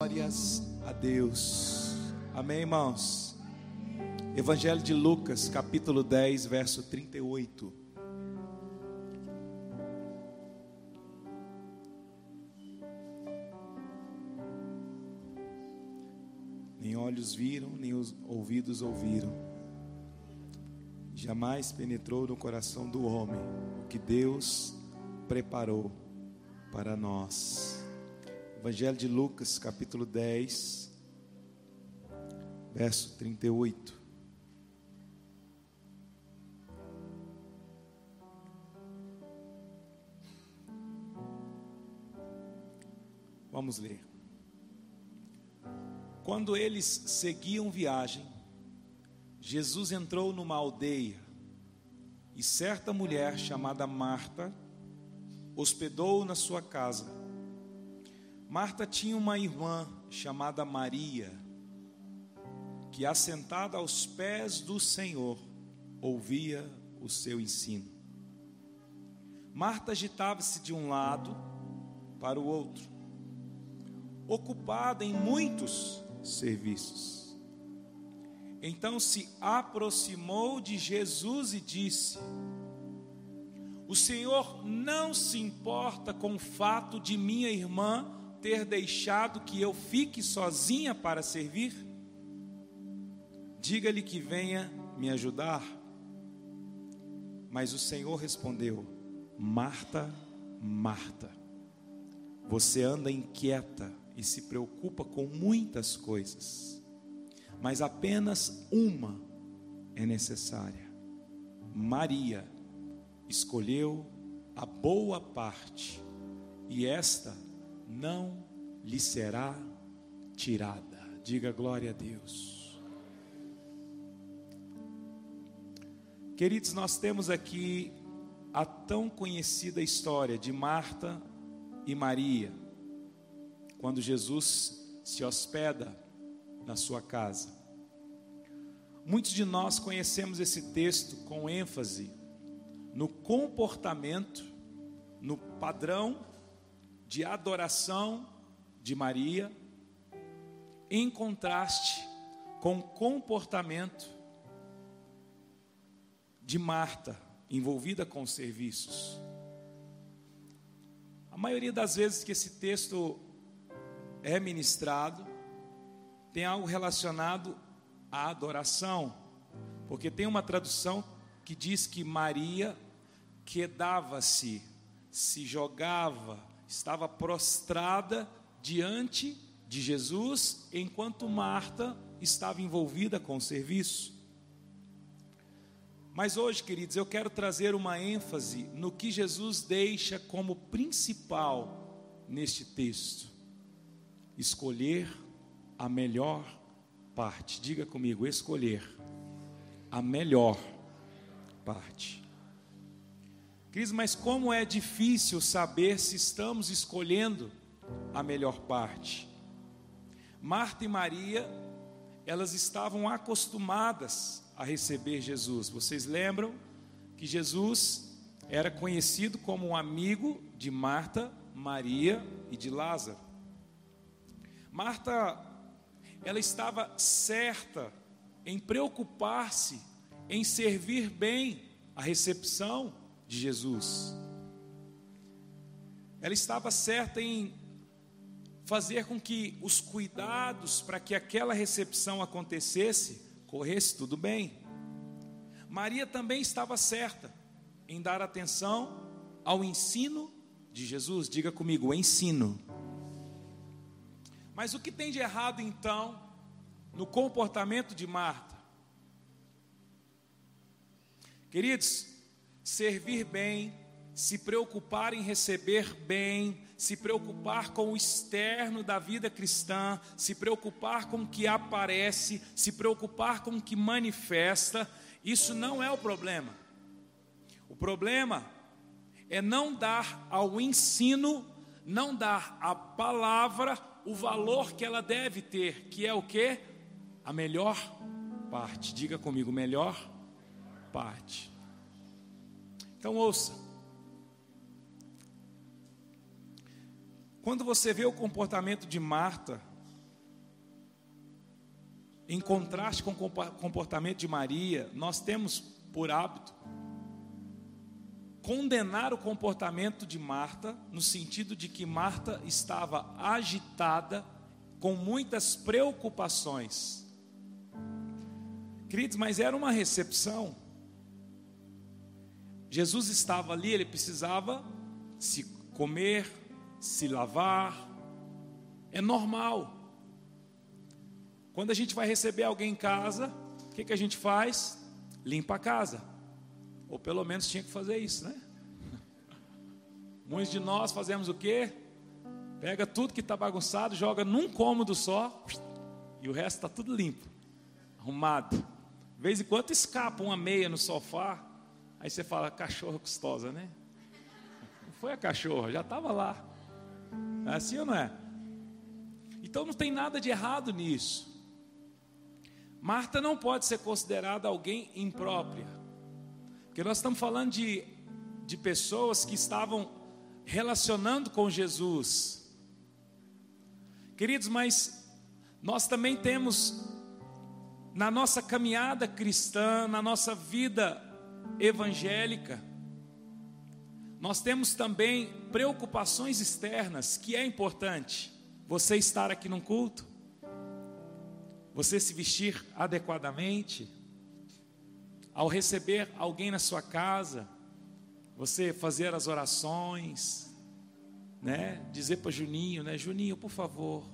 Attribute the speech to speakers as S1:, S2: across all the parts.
S1: Glórias a Deus. Amém, irmãos? Evangelho de Lucas, capítulo 10, verso 38. Nem olhos viram, nem os ouvidos ouviram. Jamais penetrou no coração do homem o que Deus preparou para nós. Evangelho de Lucas, capítulo 10, verso 38. Vamos ler. Quando eles seguiam viagem, Jesus entrou numa aldeia e certa mulher chamada Marta hospedou-o na sua casa. Marta tinha uma irmã chamada Maria, que assentada aos pés do Senhor, ouvia o seu ensino. Marta agitava-se de um lado para o outro, ocupada em muitos serviços. Então se aproximou de Jesus e disse: O Senhor não se importa com o fato de minha irmã ter deixado que eu fique sozinha para servir? Diga-lhe que venha me ajudar. Mas o Senhor respondeu: Marta, Marta, você anda inquieta e se preocupa com muitas coisas, mas apenas uma é necessária. Maria escolheu a boa parte, e esta não lhe será tirada. Diga glória a Deus. Queridos, nós temos aqui a tão conhecida história de Marta e Maria, quando Jesus se hospeda na sua casa. Muitos de nós conhecemos esse texto com ênfase no comportamento, no padrão de adoração de Maria, em contraste com o comportamento de Marta, envolvida com os serviços. A maioria das vezes que esse texto é ministrado, tem algo relacionado à adoração, porque tem uma tradução que diz que Maria quedava-se, se jogava, estava prostrada diante de Jesus, enquanto Marta estava envolvida com o serviço. Mas hoje, queridos, eu quero trazer uma ênfase no que Jesus deixa como principal neste texto: escolher a melhor parte. Diga comigo, escolher a melhor parte. Cris, mas como é difícil saber se estamos escolhendo a melhor parte. Marta e Maria, elas estavam acostumadas a receber Jesus. Vocês lembram que Jesus era conhecido como um amigo de Marta, Maria e de Lázaro. Marta, ela estava certa em preocupar-se em servir bem a recepção de Jesus. Ela estava certa em fazer com que os cuidados para que aquela recepção acontecesse corresse tudo bem. Maria também estava certa em dar atenção ao ensino de Jesus. Diga comigo, o ensino. Mas o que tem de errado então no comportamento de Marta? Queridos, servir bem, se preocupar em receber bem, se preocupar com o externo da vida cristã, se preocupar com o que aparece, se preocupar com o que manifesta, isso não é o problema. O problema é não dar ao ensino, não dar à palavra o valor que ela deve ter, que é o que? A melhor parte. Diga comigo, melhor parte. Então ouça. Quando você vê o comportamento de Marta, em contraste com o comportamento de Maria, nós temos por hábito condenar o comportamento de Marta, no sentido de que Marta estava agitada, com muitas preocupações. Queridos, mas era uma recepção. Jesus estava ali, ele precisava se comer, se lavar, é normal. Quando a gente vai receber alguém em casa, o que, que a gente faz? Limpa a casa. Ou pelo menos tinha que fazer isso, né? Muitos de nós fazemos o quê? Pega tudo que está bagunçado, joga num cômodo só, e o resto está tudo limpo, arrumado. De vez em quando escapa uma meia no sofá, aí você fala, cachorra custosa, né? Não foi a cachorra, já estava lá. É assim ou não é? Então não tem nada de errado nisso. Marta não pode ser considerada alguém imprópria, porque nós estamos falando de, de pessoas que estavam relacionando com Jesus. Queridos, mas nós também temos na nossa caminhada cristã, na nossa vida evangélica, nós temos também preocupações externas, que é importante. Você estar aqui num culto, você se vestir adequadamente, ao receber alguém na sua casa, você fazer as orações, né? Dizer para Juninho, né? Juninho, por favor.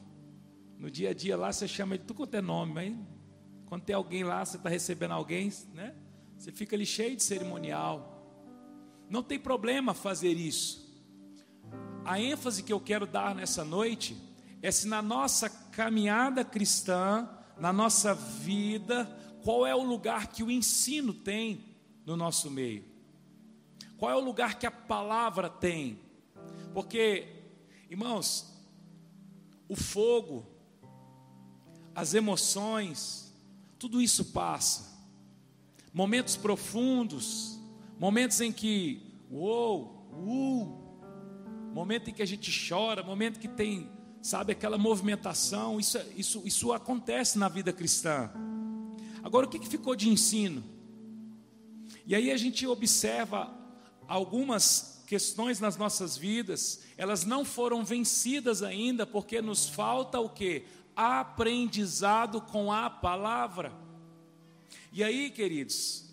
S1: No dia a dia lá você chama ele tudo quanto é nome, mas quando tem alguém lá, você está recebendo alguém, né? Você fica ali cheio de cerimonial. Não tem problema fazer isso. A ênfase que eu quero dar nessa noite é se na nossa caminhada cristã, na nossa vida, qual é o lugar que o ensino tem no nosso meio? Qual é o lugar que a palavra tem? Porque, irmãos, o fogo, as emoções, tudo isso passa. Momentos profundos, momentos em que, uou, uh, momento em que a gente chora, momento que tem sabe, aquela movimentação, isso, isso, isso acontece na vida cristã. Agora, o que, que ficou de ensino? E aí a gente observa algumas questões nas nossas vidas, elas não foram vencidas ainda, porque nos falta o que? Aprendizado com a palavra. E aí, queridos,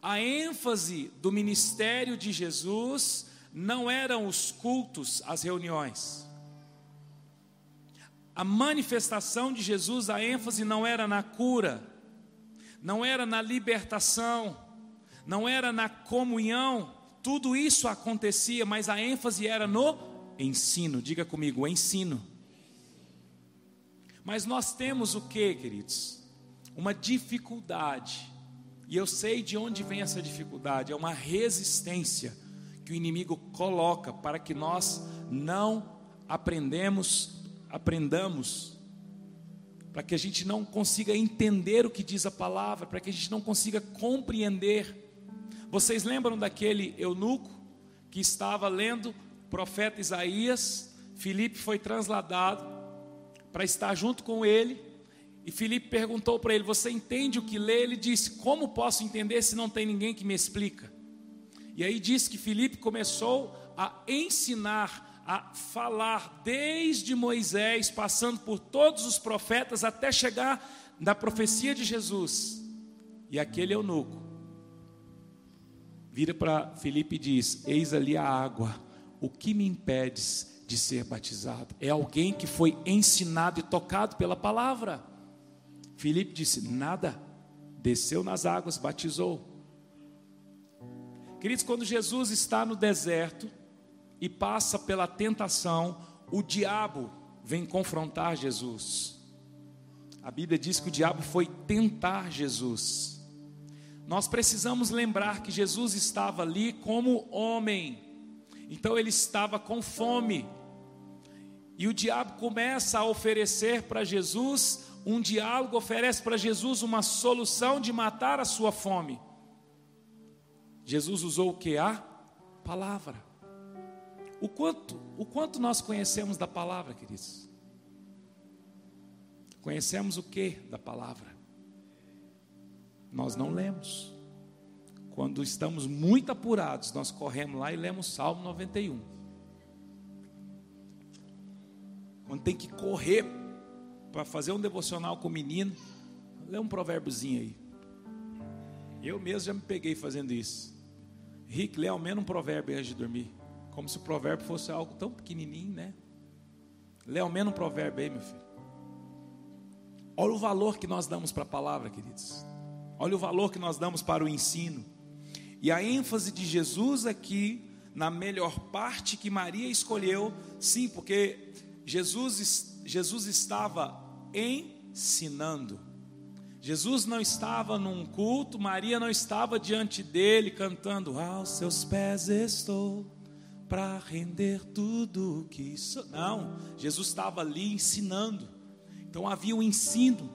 S1: a ênfase do ministério de Jesus não eram os cultos, as reuniões a manifestação de Jesus, a ênfase não era na cura, não era na libertação, não era na comunhão, tudo isso acontecia, mas a ênfase era no ensino. Diga comigo, ensino. Mas nós temos o que, queridos? Uma dificuldade. E eu sei de onde vem essa dificuldade, é uma resistência que o inimigo coloca para que nós não aprendemos aprendamos, para que a gente não consiga entender o que diz a palavra, para que a gente não consiga compreender. Vocês lembram daquele eunuco que estava lendo o profeta Isaías? Filipe foi transladado para estar junto com ele. E Filipe perguntou para ele: Você entende o que lê? Ele disse: Como posso entender se não tem ninguém que me explica? E aí diz que Filipe começou a ensinar a falar desde Moisés, passando por todos os profetas, até chegar na profecia de Jesus. E aquele eunuco vira para Filipe e diz: Eis ali a água, o que me impedes de ser batizado? É alguém que foi ensinado e tocado pela palavra. Filipe disse: Nada, desceu nas águas, batizou. Queridos, quando Jesus está no deserto, e passa pela tentação, o diabo vem confrontar Jesus. A Bíblia diz que o diabo foi tentar Jesus. Nós precisamos lembrar que Jesus estava ali como homem, então ele estava com fome. E o diabo começa a oferecer para Jesus um diálogo, oferece para Jesus uma solução de matar a sua fome. Jesus usou o que? A palavra. O quanto, o quanto nós conhecemos da palavra, queridos? Conhecemos o que da palavra? Nós não lemos. Quando estamos muito apurados, nós corremos lá e lemos Salmo 91. Quando tem que correr para fazer um devocional com o menino, lê um provérbiozinho aí. Eu mesmo já me peguei fazendo isso. Rick, lê ao menos um provérbio antes de dormir. Como se o provérbio fosse algo tão pequenininho, né? Lê ao menos um provérbio aí, meu filho. Olha o valor que nós damos para a palavra, queridos. Olha o valor que nós damos para o ensino. E a ênfase de Jesus aqui, na melhor parte que Maria escolheu, sim, porque Jesus, Jesus estava ensinando. Jesus não estava num culto, Maria não estava diante dele cantando: Aos seus pés estou para render tudo que sou. Não, Jesus estava ali ensinando. Então havia um ensino.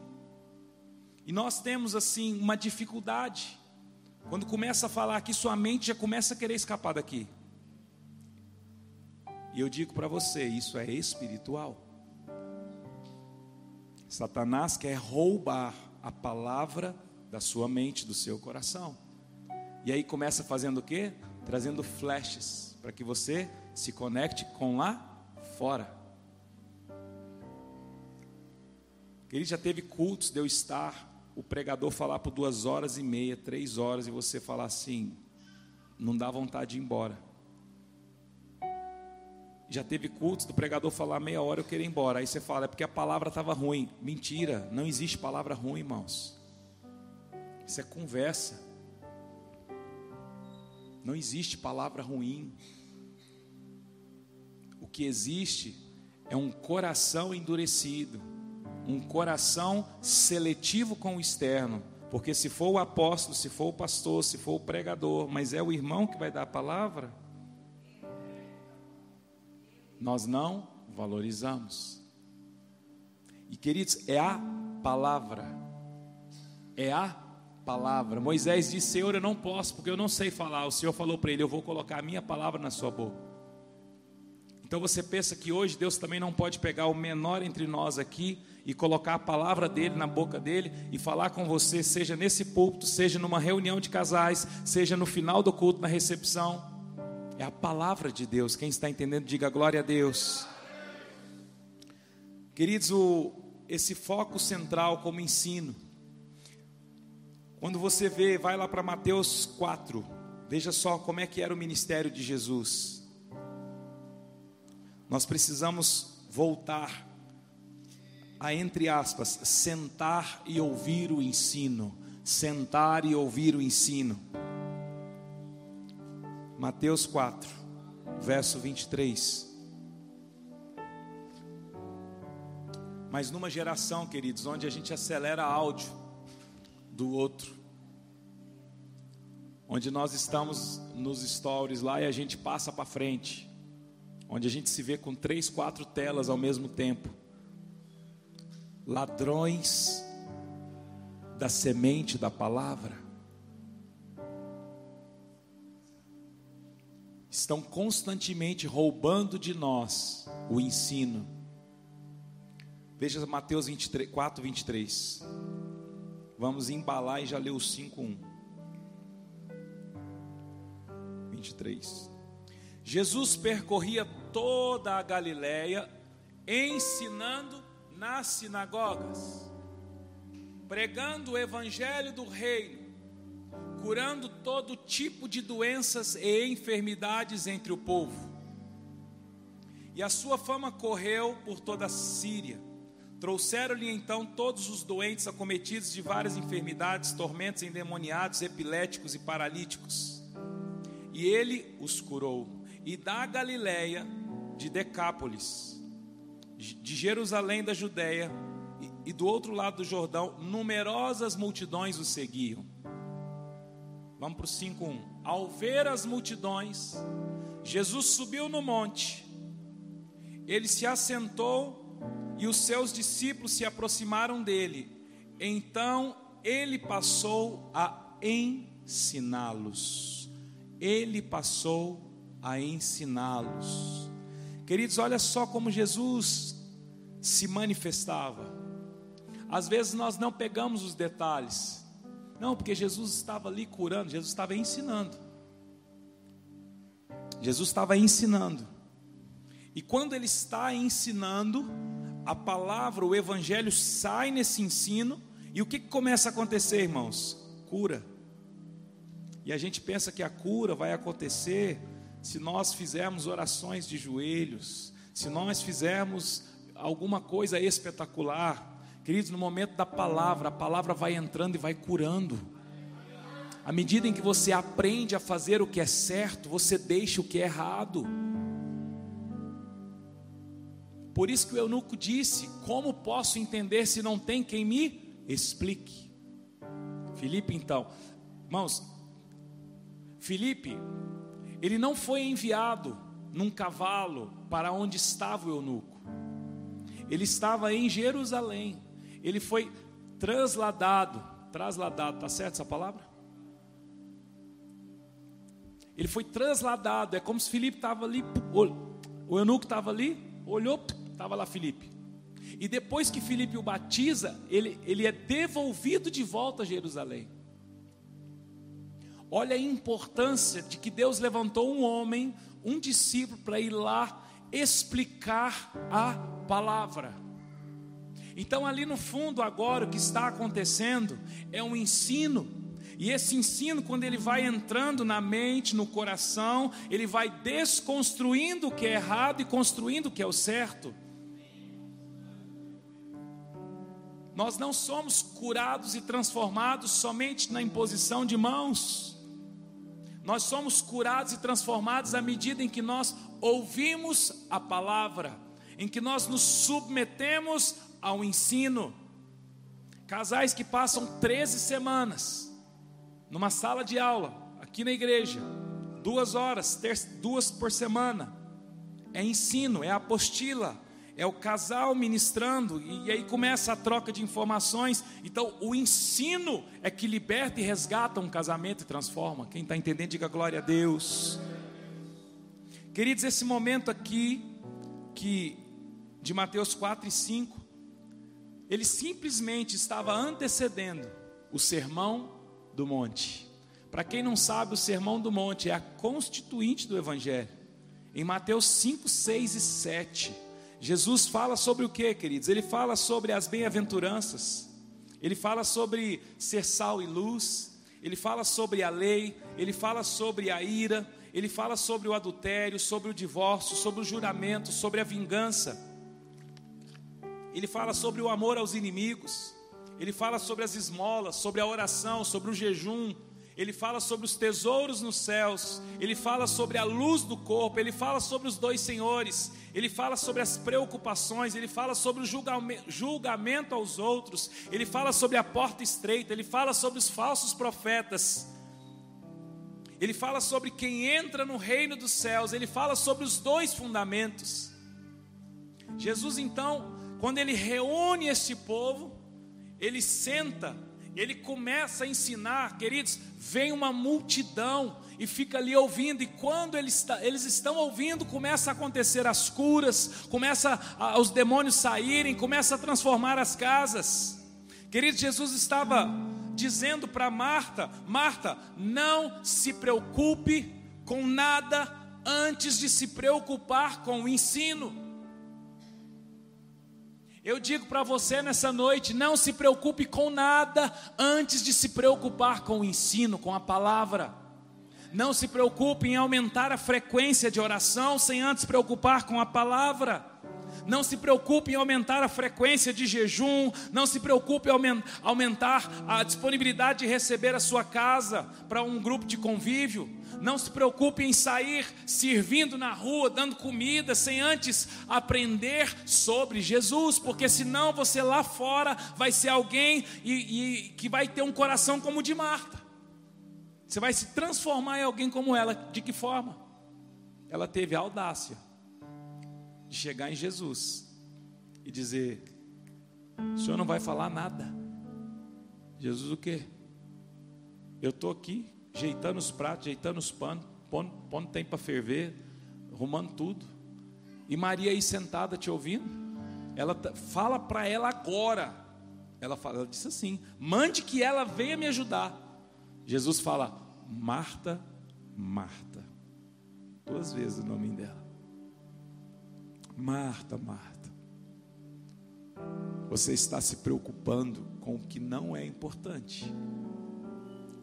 S1: E nós temos assim uma dificuldade. Quando começa a falar aqui, sua mente já começa a querer escapar daqui. E eu digo para você, isso é espiritual. Satanás quer roubar a palavra da sua mente, do seu coração. E aí começa fazendo o quê? Trazendo flashes para que você se conecte com lá fora. Ele já teve cultos de eu estar, o pregador falar por duas horas e meia, três horas, e você falar assim, não dá vontade de ir embora. Já teve cultos do pregador falar meia hora, eu queria ir embora. Aí você fala, é porque a palavra estava ruim. Mentira, não existe palavra ruim, irmãos. Isso é conversa. Não existe palavra ruim. O que existe é um coração endurecido, um coração seletivo com o externo. Porque se for o apóstolo, se for o pastor, se for o pregador, mas é o irmão que vai dar a palavra, nós não valorizamos. E queridos, é a palavra, é a palavra. Moisés disse: Senhor, eu não posso, porque eu não sei falar. O Senhor falou para ele: Eu vou colocar a minha palavra na sua boca. Então você pensa que hoje Deus também não pode pegar o menor entre nós aqui e colocar a palavra dele na boca dele e falar com você, seja nesse púlpito, seja numa reunião de casais, seja no final do culto, na recepção. É a palavra de Deus. Quem está entendendo, diga glória a Deus. Queridos, o, esse foco central como ensino. Quando você vê, vai lá para Mateus 4, veja só como é que era o ministério de Jesus. Nós precisamos voltar a, entre aspas, sentar e ouvir o ensino. Sentar e ouvir o ensino. Mateus 4, verso 23. Mas numa geração, queridos, onde a gente acelera áudio do outro, onde nós estamos nos stories lá e a gente passa para frente, onde a gente se vê com três, quatro telas ao mesmo tempo, ladrões da semente da palavra, estão constantemente roubando de nós o ensino. Veja Mateus 23, 4, 23. Vamos embalar e já ler o 5, 1. 23. Jesus percorria toda a Galiléia, ensinando nas sinagogas, pregando o evangelho do reino curando todo tipo de doenças e enfermidades entre o povo. E a sua fama correu por toda a Síria. Trouxeram-lhe então todos os doentes acometidos de várias enfermidades, tormentos endemoniados, epiléticos e paralíticos. E ele os curou. E da Galiléia, de Decápolis, de Jerusalém da Judéia e do outro lado do Jordão, numerosas multidões o seguiam. Vamos para o 5:1. Ao ver as multidões, Jesus subiu no monte. Ele se assentou e os seus discípulos se aproximaram dele. Então ele passou a ensiná-los. Ele passou a ensiná-los. Queridos, olha só como Jesus se manifestava. às vezes nós não pegamos os detalhes. Não, porque Jesus estava ali curando, Jesus estava ensinando. Jesus estava ensinando. E quando ele está ensinando, a palavra, o evangelho sai nesse ensino, e o que, começa a acontecer, irmãos? Cura. E a gente pensa que a cura vai acontecer se nós fizermos orações de joelhos, se nós fizermos alguma coisa espetacular. Queridos, no momento da palavra, a palavra vai entrando e vai curando. À medida em que você aprende a fazer o que é certo, você deixa o que é errado. Por isso que o eunuco disse: Como posso entender se não tem quem me explique? Filipe, então, irmãos, Filipe, ele não foi enviado num cavalo para onde estava o eunuco, ele estava em Jerusalém, ele foi transladado, trasladado, tá certo essa palavra? Ele foi transladado, é como se Filipe estava ali, o eunuco estava ali, olhou, estava lá Filipe. E depois que Filipe o batiza, ele, ele é devolvido de volta a Jerusalém. Olha a importância de que Deus levantou um homem, um discípulo, para ir lá explicar a palavra. Então, ali no fundo, agora, o que está acontecendo é um ensino. E esse ensino, quando ele vai entrando na mente, no coração, ele vai desconstruindo o que é errado e construindo o que é o certo. Nós não somos curados e transformados somente na imposição de mãos. Nós somos curados e transformados à medida em que nós ouvimos a palavra, em que nós nos submetemos ao ensino. Casais que passam 13 semanas numa sala de aula, aqui na igreja, duas horas, duas por semana, é ensino, é apostila, é o casal ministrando, e aí começa a troca de informações. Então, o ensino é que liberta e resgata um casamento e transforma. Quem está entendendo, diga glória a Deus. Queridos, esse momento aqui, que de Mateus 4 e 5, ele simplesmente estava antecedendo o sermão do monte. Para quem não sabe, o sermão do monte é a constituinte do evangelho. Em Mateus 5, 6 e 7 Jesus fala sobre o que, queridos? Ele fala sobre as bem-aventuranças, ele fala sobre ser sal e luz, ele fala sobre a lei, ele fala sobre a ira, ele fala sobre o adultério, sobre o divórcio, sobre o juramento, sobre a vingança. Ele fala sobre o amor aos inimigos, ele fala sobre as esmolas, sobre a oração, sobre o jejum, ele fala sobre os tesouros nos céus, ele fala sobre a luz do corpo, ele fala sobre os dois senhores, ele fala sobre as preocupações, ele fala sobre o julgamento aos outros, ele fala sobre a porta estreita, ele fala sobre os falsos profetas, ele fala sobre quem entra no reino dos céus, ele fala sobre os dois fundamentos. Jesus, então, quando ele reúne este povo, ele senta ele começa a ensinar, queridos, vem uma multidão e fica ali ouvindo, e quando eles, está, eles estão ouvindo, começa a acontecer as curas, começa a, os demônios saírem, começa a transformar as casas. Queridos, Jesus estava dizendo para Marta: Marta, não se preocupe com nada antes de se preocupar com o ensino. Eu digo para você nessa noite: não se preocupe com nada antes de se preocupar com o ensino, com a palavra. Não se preocupe em aumentar a frequência de oração sem antes preocupar com a palavra. Não se preocupe em aumentar a frequência de jejum. Não se preocupe em aumentar a disponibilidade de receber a sua casa para um grupo de convívio. Não se preocupe em sair servindo na rua, dando comida, sem antes aprender sobre Jesus, porque senão você lá fora vai ser alguém e, e, que vai ter um coração como o de Marta. Você vai se transformar em alguém como ela. De que forma? Ela teve a audácia de chegar em Jesus e dizer: O senhor não vai falar nada. Jesus, o quê? Eu estou aqui ajeitando os pratos, ajeitando os panos, pondo, pondo tempo para ferver, arrumando tudo. E Maria aí sentada te ouvindo, ela fala para ela agora Ela, fala, ela disse assim: mande que ela venha me ajudar. Jesus fala: Marta, Marta. Duas vezes o nome dela. Marta, Marta. Você está se preocupando com o que não é importante.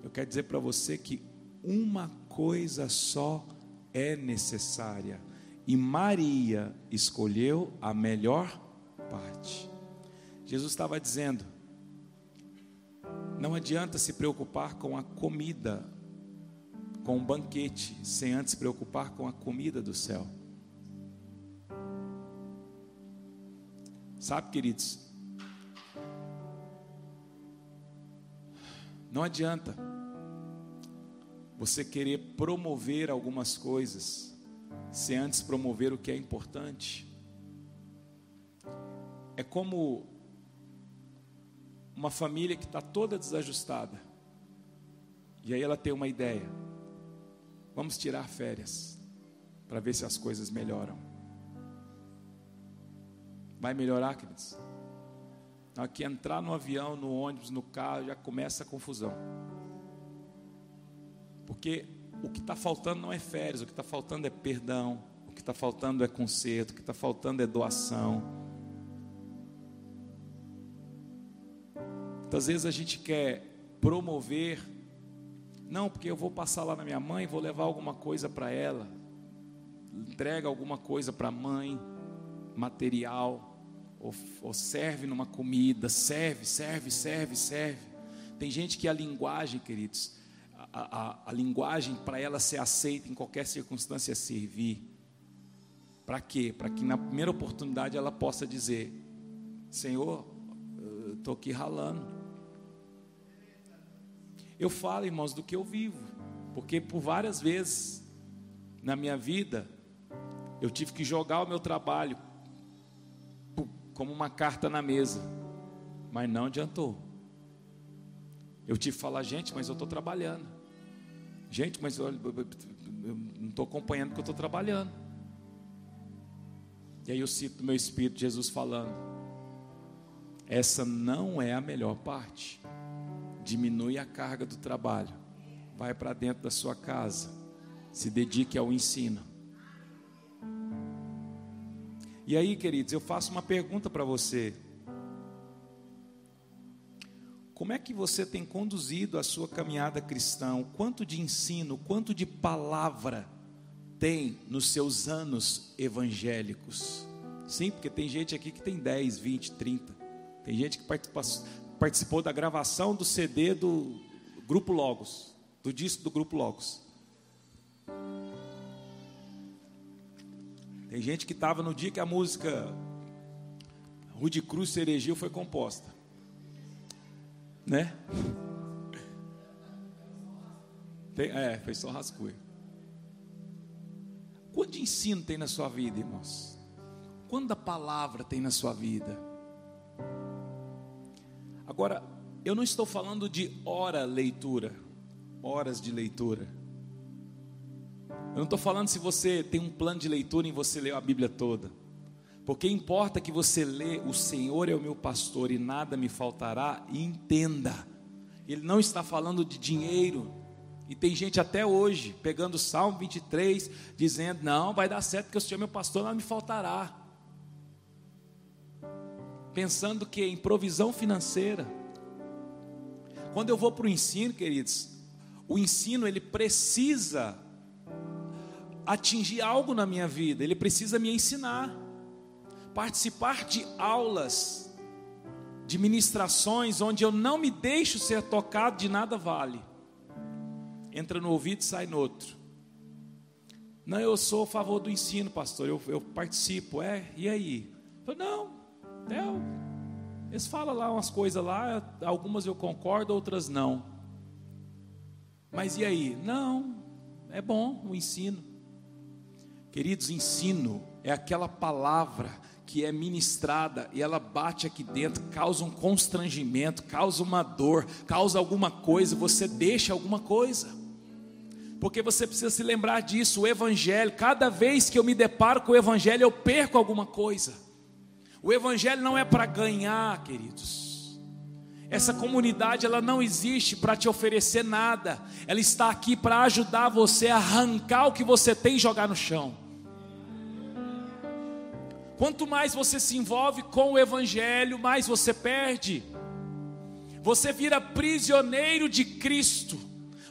S1: Eu quero dizer para você que uma coisa só é necessária. E Maria escolheu a melhor parte. Jesus estava dizendo: não adianta se preocupar com a comida, com o banquete, sem antes se preocupar com a comida do céu. Sabe, queridos, não adianta você querer promover algumas coisas sem antes promover o que é importante. É como uma família que está toda desajustada. E aí ela tem uma ideia. Vamos tirar férias para ver se as coisas melhoram. Vai melhorar, queridos? Na hora que entrar no avião, no ônibus, no carro, já começa a confusão. Porque o que está faltando não é férias, o que está faltando é perdão, o que está faltando é conserto, o que está faltando é doação. Muitas vezes a gente quer promover, não, porque eu vou passar lá na minha mãe, vou levar alguma coisa para ela, entrega alguma coisa para a mãe, material, ou, ou serve numa comida, serve, serve, serve, serve. Tem gente que a linguagem, queridos, a, a, a linguagem para ela ser aceita em qualquer circunstância é servir. Para quê? Para que na primeira oportunidade ela possa dizer: Senhor, estou aqui ralando. Eu falo, irmãos, do que eu vivo, porque por várias vezes na minha vida eu tive que jogar o meu trabalho como uma carta na mesa, mas não adiantou. Eu tive que falar, gente, mas eu estou trabalhando. Gente, mas olha, eu não estou acompanhando porque eu estou trabalhando. E aí eu cito no meu espírito Jesus falando: essa não é a melhor parte. Diminui a carga do trabalho. Vai para dentro da sua casa. Se dedique ao ensino. E aí, queridos, eu faço uma pergunta para você. Como é que você tem conduzido a sua caminhada cristã? Quanto de ensino, quanto de palavra tem nos seus anos evangélicos? Sim, porque tem gente aqui que tem 10, 20, 30. Tem gente que participou da gravação do CD do Grupo Logos, do disco do Grupo Logos. Tem gente que estava no dia que a música Rude Cruz Ceregiu foi composta né? Tem, é, foi só rascunho. Quanto de ensino tem na sua vida, irmãos? Quanta palavra tem na sua vida? Agora, eu não estou falando de hora leitura, horas de leitura. Eu não estou falando se você tem um plano de leitura e você leu a Bíblia toda. Porque importa que você lê, o Senhor é o meu pastor e nada me faltará, e entenda. Ele não está falando de dinheiro. E tem gente até hoje pegando o Salmo 23, dizendo: Não, vai dar certo, porque o Senhor é meu pastor, nada me faltará. Pensando que em provisão financeira. Quando eu vou para o ensino, queridos, o ensino ele precisa atingir algo na minha vida, ele precisa me ensinar participar de aulas, de ministrações, onde eu não me deixo ser tocado, de nada vale. Entra no ouvido e sai no outro. Não, eu sou a favor do ensino, pastor, eu, eu participo, é, e aí? Eu, não, eu, eles falam lá umas coisas lá, algumas eu concordo, outras não. Mas e aí? Não, é bom o ensino. Queridos, ensino é aquela palavra que é ministrada e ela bate aqui dentro, causa um constrangimento, causa uma dor, causa alguma coisa, você deixa alguma coisa. Porque você precisa se lembrar disso, o evangelho, cada vez que eu me deparo com o evangelho, eu perco alguma coisa. O evangelho não é para ganhar, queridos. Essa comunidade ela não existe para te oferecer nada. Ela está aqui para ajudar você a arrancar o que você tem e jogar no chão. Quanto mais você se envolve com o evangelho, mais você perde. Você vira prisioneiro de Cristo.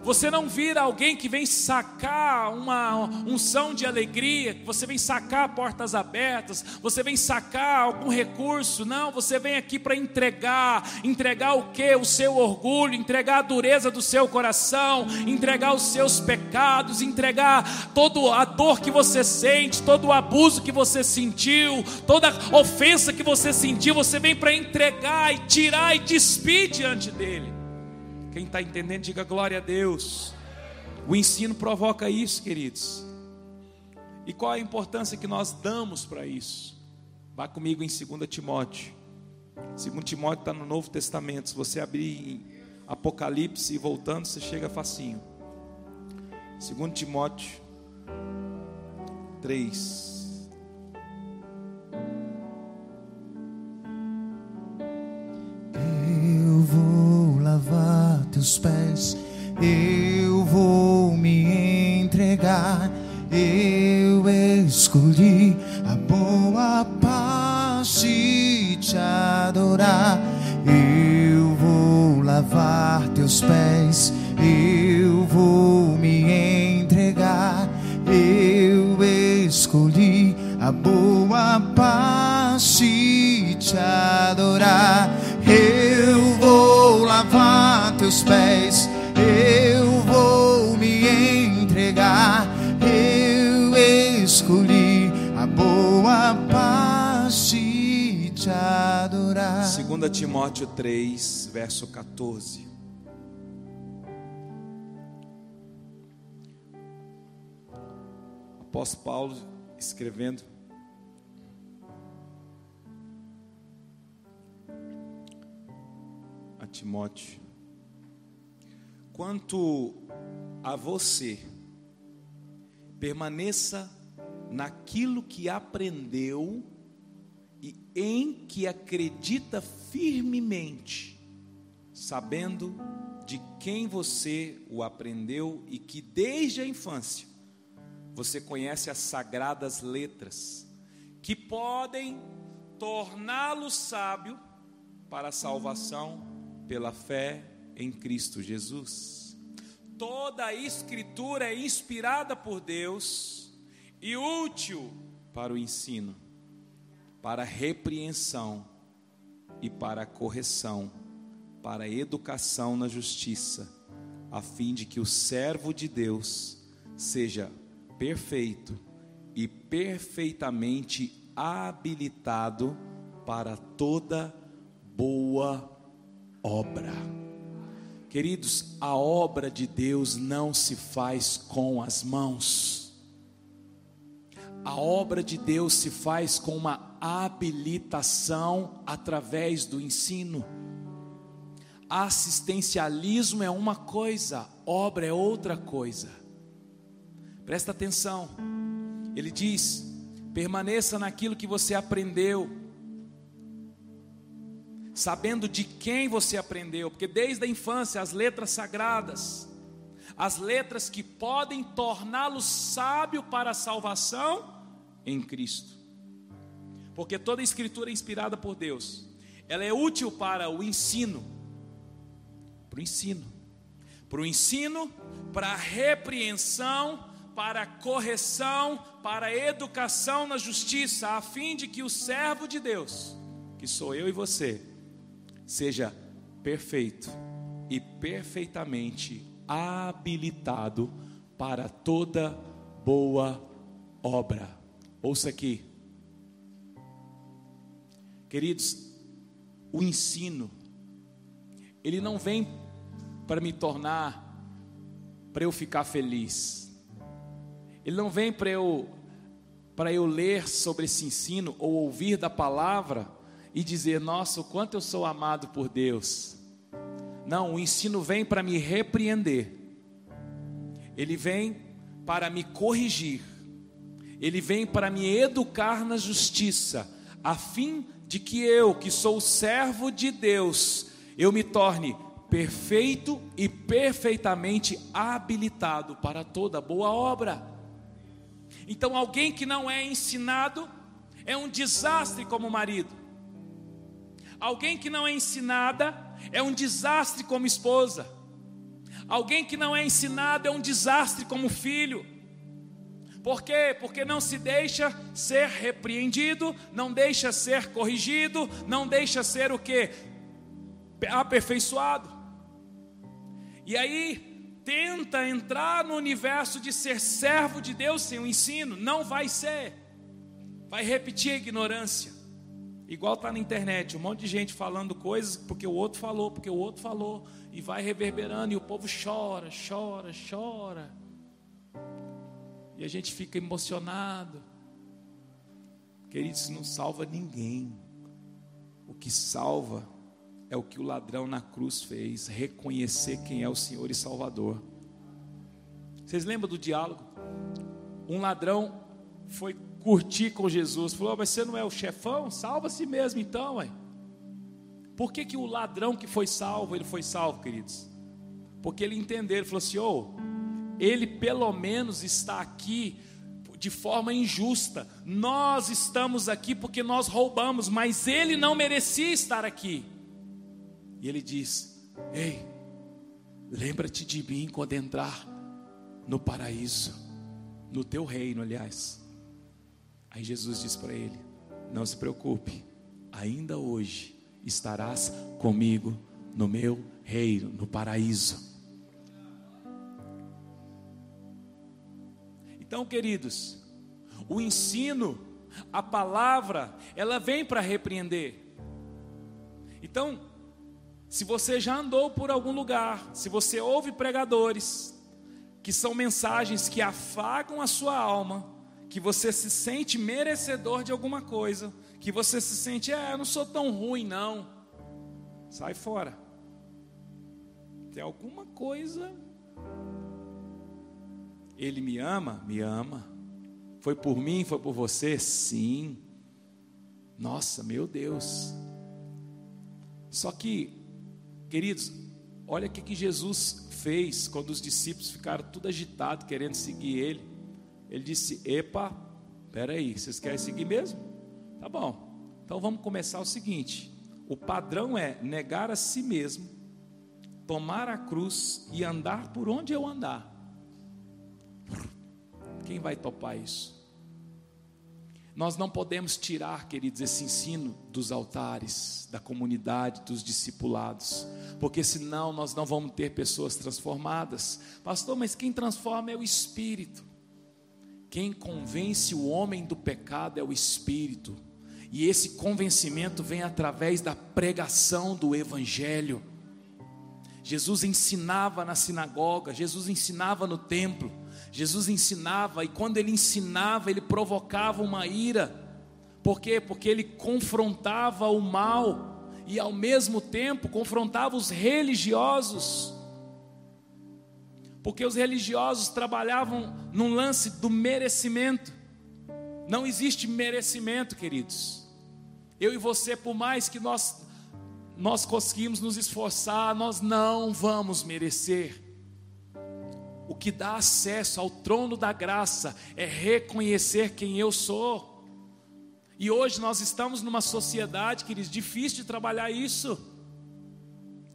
S1: Você não vira alguém que vem sacar uma unção de alegria, você vem sacar portas abertas, você vem sacar algum recurso. Não, você vem aqui para entregar. Entregar o que? O seu orgulho, entregar a dureza do seu coração, entregar os seus pecados, entregar toda a dor que você sente, todo o abuso que você sentiu, toda ofensa que você sentiu. Você vem para entregar e tirar e despir diante dele. Quem está entendendo, diga glória a Deus. O ensino provoca isso, queridos. E qual a importância que nós damos para isso? Vá comigo em 2 Timóteo. 2 Timóteo está no Novo Testamento. Se você abrir em Apocalipse e voltando, você chega facinho. 2 Timóteo 3.
S2: Teus pés, eu vou me entregar. Eu escolhi a boa parte te adorar. Eu vou lavar teus pés, eu vou me entregar. Eu escolhi a boa
S1: 2 Timóteo 3, verso 14. Apóstolo Paulo escrevendo a Timóteo Quanto a você, permaneça naquilo que aprendeu e em que acredita firmemente, sabendo de quem você o aprendeu e que desde a infância você conhece as sagradas letras, que podem torná-lo sábio para a salvação pela fé em Cristo Jesus. Toda a Escritura é inspirada por Deus e útil para o ensino, para repreensão e para correção, para educação na justiça, a fim de que o servo de Deus seja perfeito e perfeitamente habilitado para toda boa obra. Queridos, a obra de Deus não se faz com as mãos. A obra de Deus se faz com uma habilitação através do ensino. Assistencialismo é uma coisa, obra é outra coisa. Presta atenção. Ele diz: permaneça naquilo que você aprendeu sabendo de quem você aprendeu, porque desde a infância as letras sagradas, as letras que podem torná-lo sábio para a salvação em Cristo. Porque toda escritura é inspirada por Deus. Ela é útil para o ensino. Para o ensino. Para o ensino, para a repreensão, para a correção, para a educação na justiça, a fim de que o servo de Deus, que sou eu e você, seja perfeito e perfeitamente habilitado para toda boa obra. Ouça aqui, queridos, o ensino, ele não vem para me tornar, para eu ficar feliz, ele não vem para eu, para eu ler sobre esse ensino ou ouvir da palavra e dizer, nossa, o quanto eu sou amado por Deus. Não, o ensino vem para me repreender, ele vem para me corrigir, ele vem para me educar na justiça, a fim de que eu, que sou servo de Deus, eu me torne perfeito e perfeitamente habilitado para toda boa obra. Então, alguém que não é ensinado é um desastre como marido. Alguém que não é ensinada é um desastre como esposa. Alguém que não é ensinado é um desastre como filho. Por quê? Porque não se deixa ser repreendido, não deixa ser corrigido, não deixa ser o que? Aperfeiçoado. E aí tenta entrar no universo de ser servo de Deus sem o ensino, não vai ser. Vai repetir a ignorância. Igual está na internet, um monte de gente falando coisas porque o outro falou, porque o outro falou, e vai reverberando, e o povo chora, chora, chora. E a gente fica emocionado. Queridos, não salva ninguém. O que salva é o que o ladrão na cruz fez, reconhecer quem é o Senhor e Salvador. Vocês lembram do diálogo? Um ladrão foi curtir com Jesus, falou: oh, Mas você não é o chefão? Salva si mesmo então, ué. Por que, que o ladrão que foi salvo, ele foi salvo, queridos? Porque ele entendeu, ele falou assim: oh, ele pelo menos está aqui de forma injusta. Nós estamos aqui porque nós roubamos, mas ele não merecia estar aqui. E ele diz: Ei, lembra-te de mim quando entrar no paraíso, no teu reino, aliás. Aí Jesus diz para ele: Não se preocupe, ainda hoje estarás comigo no meu reino, no paraíso. Então, queridos, o ensino, a palavra, ela vem para repreender. Então, se você já andou por algum lugar, se você ouve pregadores, que são mensagens que afagam a sua alma, que você se sente merecedor de alguma coisa, que você se sente, é, eu não sou tão ruim não. Sai fora. Tem alguma coisa. Ele me ama? Me ama. Foi por mim, foi por você? Sim. Nossa, meu Deus. Só que Queridos, olha o que, Jesus fez quando os discípulos ficaram tudo agitados, querendo seguir ele. Ele disse: Epa, peraí, vocês querem seguir mesmo? Tá bom, então vamos começar o seguinte: o padrão é negar a si mesmo, tomar a cruz e andar por onde eu andar. Quem vai topar isso? Nós não podemos tirar, queridos, esse ensino dos altares, da comunidade, dos discipulados, porque senão nós não vamos ter pessoas transformadas. Pastor, mas quem transforma é o Espírito. Quem convence o homem do pecado é o Espírito. E esse convencimento vem através da pregação do Evangelho. Jesus ensinava na sinagoga, Jesus ensinava no templo. Jesus ensinava e quando ele ensinava, ele provocava uma ira. Por quê? Porque ele confrontava o mal e ao mesmo tempo confrontava os religiosos. Porque os religiosos trabalhavam num lance do merecimento. Não existe merecimento, queridos. Eu e você, por mais que nós nós conseguimos nos esforçar, nós não vamos merecer. O que dá acesso ao trono da graça é reconhecer quem eu sou. E hoje nós estamos numa sociedade, queridos, difícil de trabalhar isso.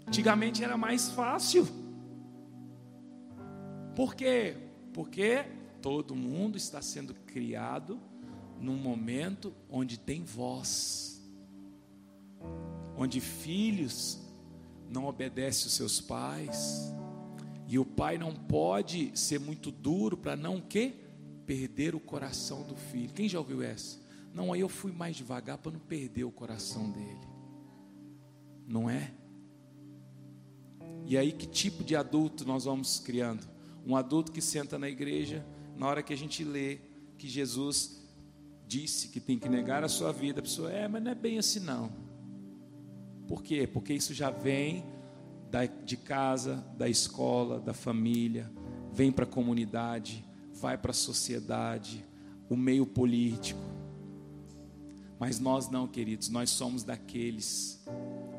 S1: Antigamente era mais fácil. Por quê? Porque todo mundo está sendo criado num momento onde tem voz. Onde filhos não obedecem os seus pais, e o pai não pode ser muito duro para não que perder o coração do filho. Quem já ouviu essa? Não, aí eu fui mais devagar para não perder o coração dele. Não é? E aí que tipo de adulto nós vamos criando? Um adulto que senta na igreja, na hora que a gente lê que Jesus disse que tem que negar a sua vida, a pessoa, é, mas não é bem assim não. Por quê? Porque isso já vem da, de casa, da escola, da família, vem para a comunidade, vai para a sociedade, o meio político. Mas nós não, queridos, nós somos daqueles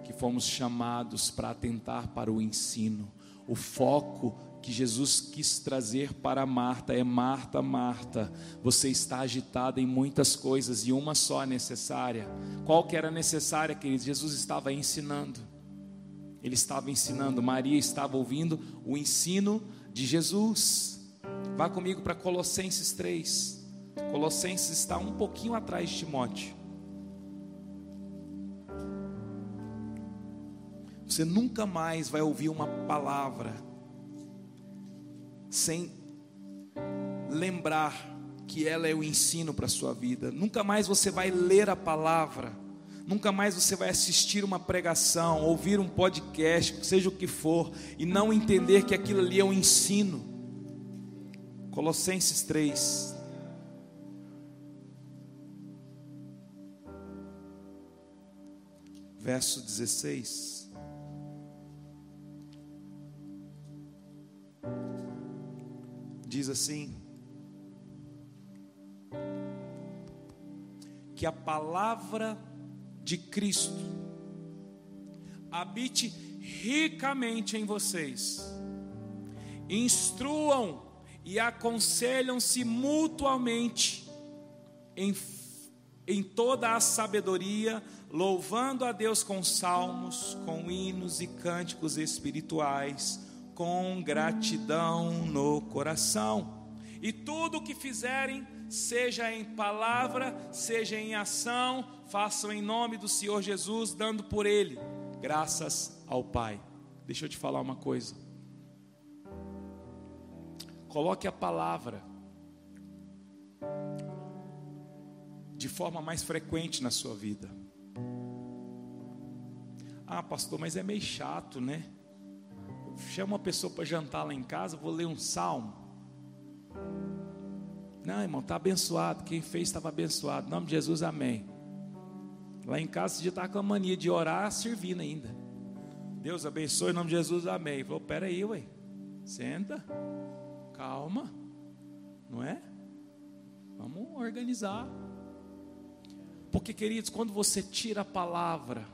S1: que fomos chamados para atentar para o ensino. O foco que Jesus quis trazer para Marta é: Marta, Marta, você está agitada em muitas coisas e uma só é necessária. Qual que era necessária, queridos? Jesus estava ensinando. Ele estava ensinando, Maria estava ouvindo o ensino de Jesus. Vá comigo para Colossenses 3. Colossenses está um pouquinho atrás de Timóteo. Você nunca mais vai ouvir uma palavra sem lembrar que ela é o ensino para a sua vida. Nunca mais você vai ler a palavra. Nunca mais você vai assistir uma pregação, ouvir um podcast, seja o que for, e não entender que aquilo ali é um ensino. Colossenses 3. Verso 16. diz assim: que a palavra de Cristo habite ricamente em vocês, instruam e aconselham-se mutuamente em, em toda a sabedoria, louvando a Deus com salmos, com hinos e cânticos espirituais com gratidão no coração. E tudo o que fizerem, seja em palavra, seja em ação, façam em nome do Senhor Jesus, dando por Ele graças ao Pai. Deixa eu te falar uma coisa. Coloque a palavra de forma mais frequente na sua vida. Ah, pastor, mas é meio chato, né? chama uma pessoa para jantar lá em casa, vou ler um salmo. Não, irmão, está abençoado. Quem fez estava abençoado. Em nome de Jesus, amém. Lá em casa, você já está com a mania de orar servindo ainda. Deus abençoe, em nome de Jesus, amém. Falou, peraí, ué. Senta. Calma. Não é? Vamos organizar. Porque, queridos, quando você tira a palavra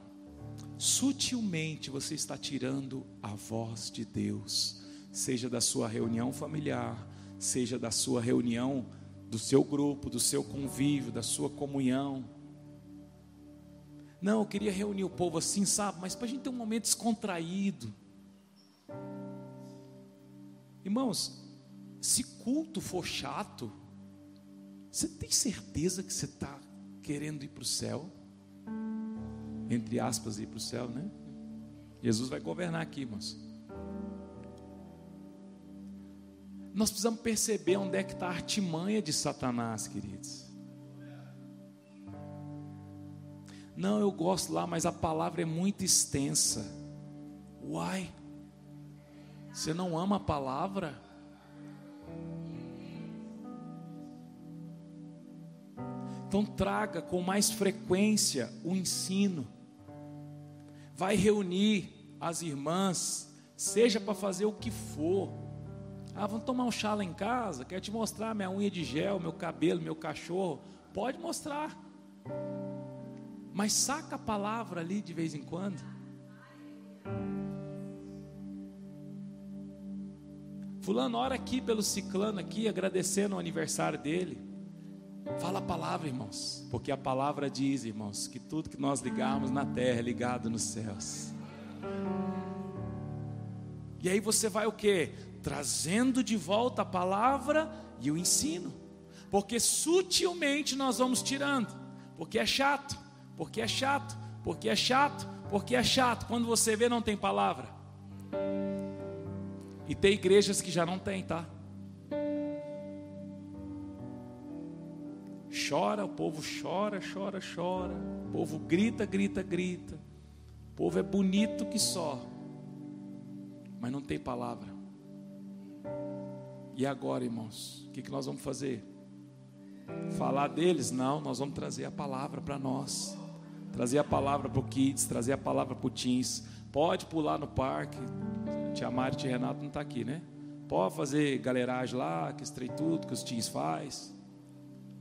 S1: sutilmente você está tirando a voz de Deus, seja da sua reunião familiar, seja da sua reunião do seu grupo, do seu convívio, da sua comunhão. Não, eu queria reunir o povo assim, sabe? Mas para a gente ter um momento descontraído. Irmãos, se culto for chato, você tem certeza que você está querendo ir para o céu? entre aspas, ir para o céu, né? Jesus vai governar aqui, irmãos. Nós precisamos perceber onde é que está a artimanha de Satanás, queridos. Não, eu gosto lá, mas a palavra é muito extensa. Uai, você não ama a palavra? Então traga com mais frequência o ensino vai reunir as irmãs, seja para fazer o que for. Ah, vamos tomar um chá lá em casa? Quero te mostrar minha unha de gel, meu cabelo, meu cachorro. Pode mostrar. Mas saca a palavra ali de vez em quando. Fulano, ora aqui pelo ciclano aqui, agradecendo o aniversário dele. Fala a palavra, irmãos, porque a palavra diz, irmãos, que tudo que nós ligarmos na terra é ligado nos céus. E aí você vai o que? Trazendo de volta a palavra e o ensino, porque sutilmente nós vamos tirando, porque é chato, porque é chato, porque é chato, porque é chato. Quando você vê, não tem palavra. E tem igrejas que já não tem, tá? Chora, o povo chora, chora, chora. O povo grita, grita, grita. O povo é bonito que só, mas não tem palavra. E agora, irmãos, o que, que nós vamos fazer? Falar deles? Não, nós vamos trazer a palavra para nós. Trazer a palavra para o Kids, trazer a palavra para o Teens. Pode pular no parque. Tia Mari e tia Renato não está aqui, né? Pode fazer galeragem lá, que estreia tudo, que os teens faz.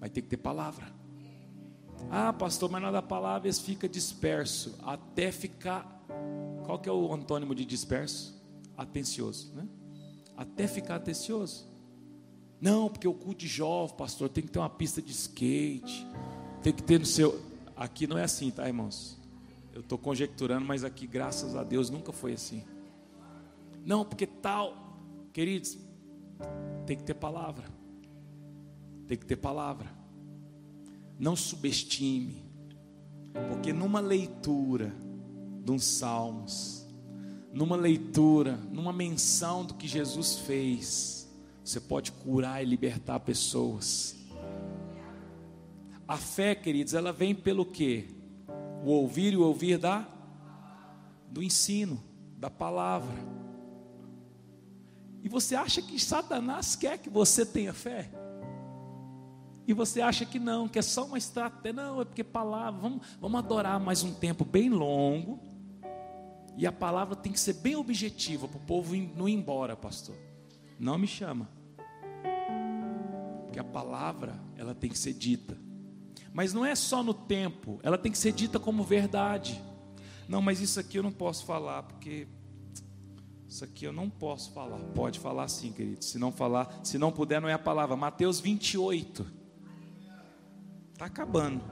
S1: Vai ter que ter palavra. Ah, pastor, mas nada palavra, eles fica disperso até ficar Qual que é o antônimo de disperso? Atencioso, né? Até ficar atencioso. Não, porque o culto de jovem, pastor, tem que ter uma pista de skate, tem que ter no seu. Aqui não é assim, tá, irmãos? Eu estou conjecturando, mas aqui, graças a Deus, nunca foi assim. Não, porque tal, queridos, tem que ter palavra. Tem que ter palavra. Não subestime, porque numa leitura de uns salmos, numa leitura, numa menção do que Jesus fez, você pode curar e libertar pessoas. A fé, queridos, ela vem pelo quê? O ouvir e o ouvir da do ensino, da palavra. E você acha que Satanás quer que você tenha fé? E você acha que não, que é só uma estratégia. Não, é porque palavra, vamos, vamos adorar mais um tempo bem longo. E a palavra tem que ser bem objetiva para o povo não ir embora, pastor. Não me chama. Porque a palavra, ela tem que ser dita. Mas não é só no tempo, ela tem que ser dita como verdade. Não, mas isso aqui eu não posso falar, porque isso aqui eu não posso falar. Pode falar sim, querido. Se não falar, se não puder, não é a palavra. Mateus 28. Está acabando.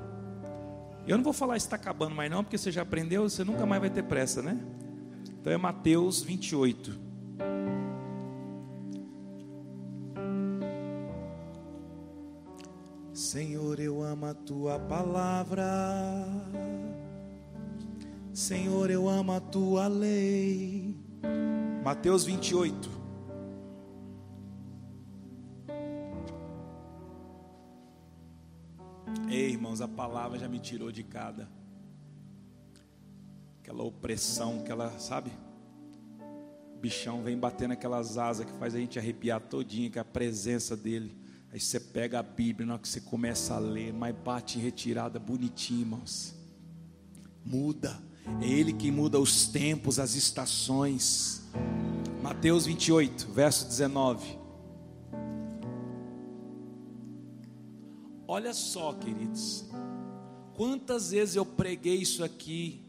S1: Eu não vou falar está acabando mais não, porque você já aprendeu, você nunca mais vai ter pressa, né? Então é Mateus 28. Senhor, eu amo a tua palavra. Senhor, eu amo a tua lei. Mateus 28. Irmãos, a palavra já me tirou de cada. Aquela opressão, aquela, sabe? O bichão vem batendo aquelas asas que faz a gente arrepiar todinha, que é a presença dele. Aí você pega a Bíblia, na hora que você começa a ler, mas bate em retirada, bonitinho, irmãos. Muda. É Ele quem muda os tempos, as estações. Mateus 28, verso 19. Olha só, queridos, quantas vezes eu preguei isso aqui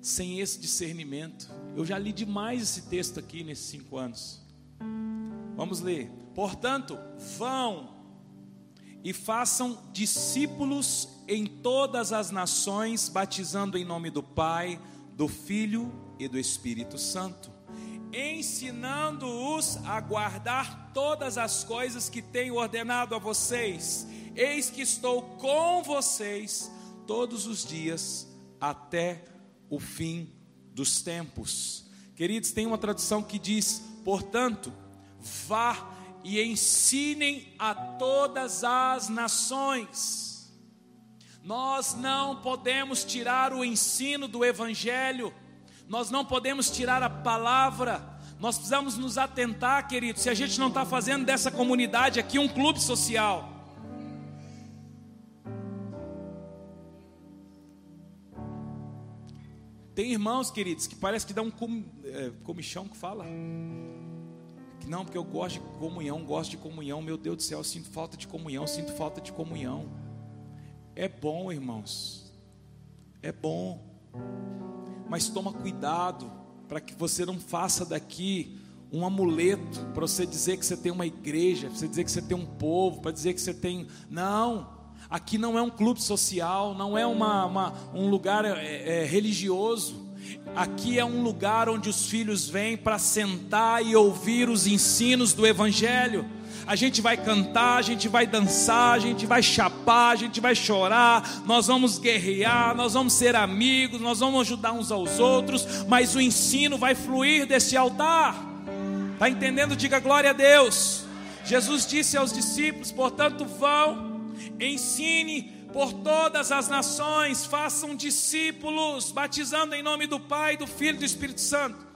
S1: sem esse discernimento. Eu já li demais esse texto aqui nesses cinco anos. Vamos ler. Portanto, vão e façam discípulos em todas as nações, batizando em nome do Pai, do Filho e do Espírito Santo, ensinando-os a guardar todas as coisas que tenho ordenado a vocês Eis que estou com vocês todos os dias até o fim dos tempos. Queridos, tem uma tradução que diz: portanto, vá e ensinem a todas as nações. Nós não podemos tirar o ensino do Evangelho, nós não podemos tirar a palavra, nós precisamos nos atentar, queridos, se a gente não está fazendo dessa comunidade aqui um clube social. Tem irmãos, queridos, que parece que dá um com, é, comichão que fala. Que não, porque eu gosto de comunhão, gosto de comunhão. Meu Deus do céu, sinto falta de comunhão, sinto falta de comunhão. É bom, irmãos. É bom. Mas toma cuidado para que você não faça daqui um amuleto para você dizer que você tem uma igreja, para você dizer que você tem um povo, para dizer que você tem. Não. Aqui não é um clube social, não é uma, uma um lugar é, é, religioso. Aqui é um lugar onde os filhos vêm para sentar e ouvir os ensinos do Evangelho. A gente vai cantar, a gente vai dançar, a gente vai chapar, a gente vai chorar, nós vamos guerrear, nós vamos ser amigos, nós vamos ajudar uns aos outros, mas o ensino vai fluir desse altar. Está entendendo? Diga glória a Deus. Jesus disse aos discípulos: portanto, vão Ensine por todas as nações, façam discípulos, batizando em nome do Pai, do Filho e do Espírito Santo.